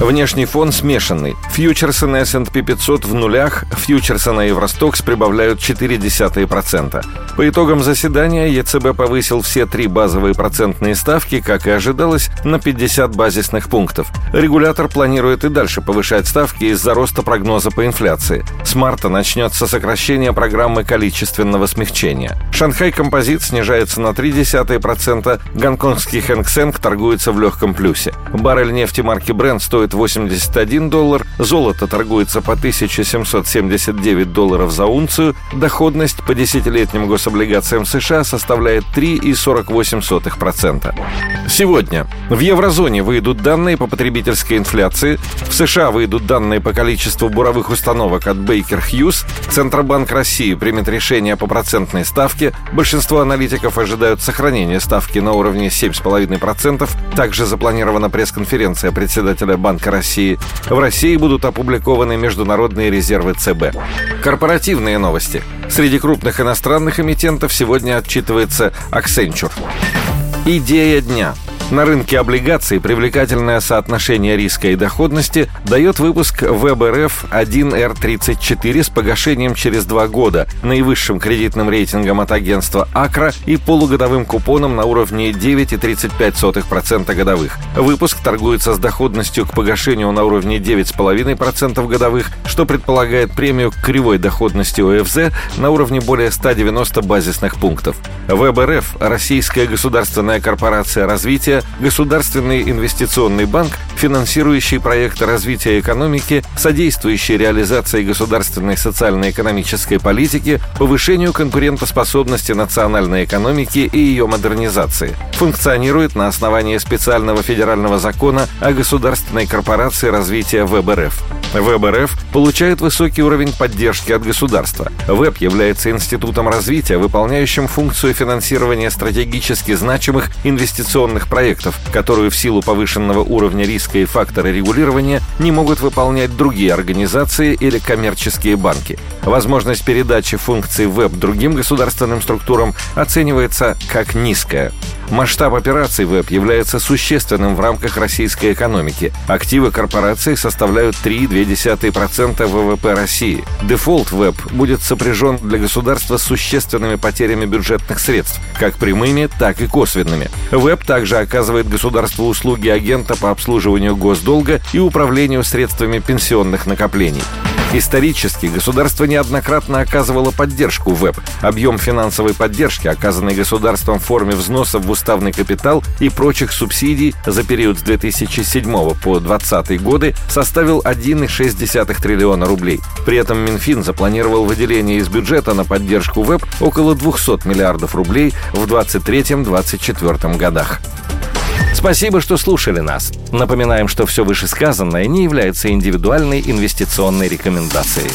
Внешний фон смешанный. Фьючерсы на S&P 500 в нулях, фьючерсы на Евростокс прибавляют 0,4%. По итогам заседания ЕЦБ повысил все три базовые процентные ставки, как и ожидалось, на 50 базисных пунктов. Регулятор планирует и дальше повышать ставки из-за роста прогноза по инфляции. С марта начнется сокращение программы количественного смягчения. Шанхай Композит снижается на 0,3%, гонконгский Хэнк Сэнк торгуется в легком плюсе. Баррель нефти марки Brent стоит 81 доллар, золото торгуется по 1779 долларов за унцию, доходность по десятилетним гособлигациям США составляет 3,48%. Сегодня в еврозоне выйдут данные по потребительской инфляции, в США выйдут данные по количеству буровых установок от Baker Hughes, Центробанк России примет решение по процентной ставке, большинство аналитиков ожидают сохранения ставки на уровне 7,5%, также запланирована пресс-конференция председателя Банка России. В России будут опубликованы международные резервы ЦБ. Корпоративные новости. Среди крупных иностранных эмитентов сегодня отчитывается Accenture. Идея дня – на рынке облигаций привлекательное соотношение риска и доходности дает выпуск ВБРФ 1Р34 с погашением через два года, наивысшим кредитным рейтингом от агентства Акра и полугодовым купоном на уровне 9,35% годовых. Выпуск торгуется с доходностью к погашению на уровне 9,5% годовых, что предполагает премию к кривой доходности ОФЗ на уровне более 190 базисных пунктов. ВБРФ – Российская государственная корпорация развития Государственный инвестиционный банк, финансирующий проекты развития экономики, содействующий реализации государственной социально-экономической политики, повышению конкурентоспособности национальной экономики и ее модернизации. Функционирует на основании специального федерального закона о Государственной корпорации развития ВБРФ. ВБРФ получает высокий уровень поддержки от государства. ВЭБ является институтом развития, выполняющим функцию финансирования стратегически значимых инвестиционных проектов, которую в силу повышенного уровня риска и фактора регулирования не могут выполнять другие организации или коммерческие банки. Возможность передачи функций ВЭБ другим государственным структурам оценивается как низкая. Масштаб операций ВЭБ является существенным в рамках российской экономики. Активы корпорации составляют 3,2% ВВП России. Дефолт ВЭБ будет сопряжен для государства с существенными потерями бюджетных средств, как прямыми, так и косвенными. ВЭБ также оказывает государству услуги агента по обслуживанию госдолга и управлению средствами пенсионных накоплений. Исторически государство неоднократно оказывало поддержку ВЭБ. Объем финансовой поддержки, оказанной государством в форме взносов в уставный капитал и прочих субсидий за период с 2007 по 2020 годы составил 1,6 триллиона рублей. При этом Минфин запланировал выделение из бюджета на поддержку ВЭБ около 200 миллиардов рублей в 2023-2024 годах. Спасибо, что слушали нас. Напоминаем, что все вышесказанное не является индивидуальной инвестиционной рекомендацией.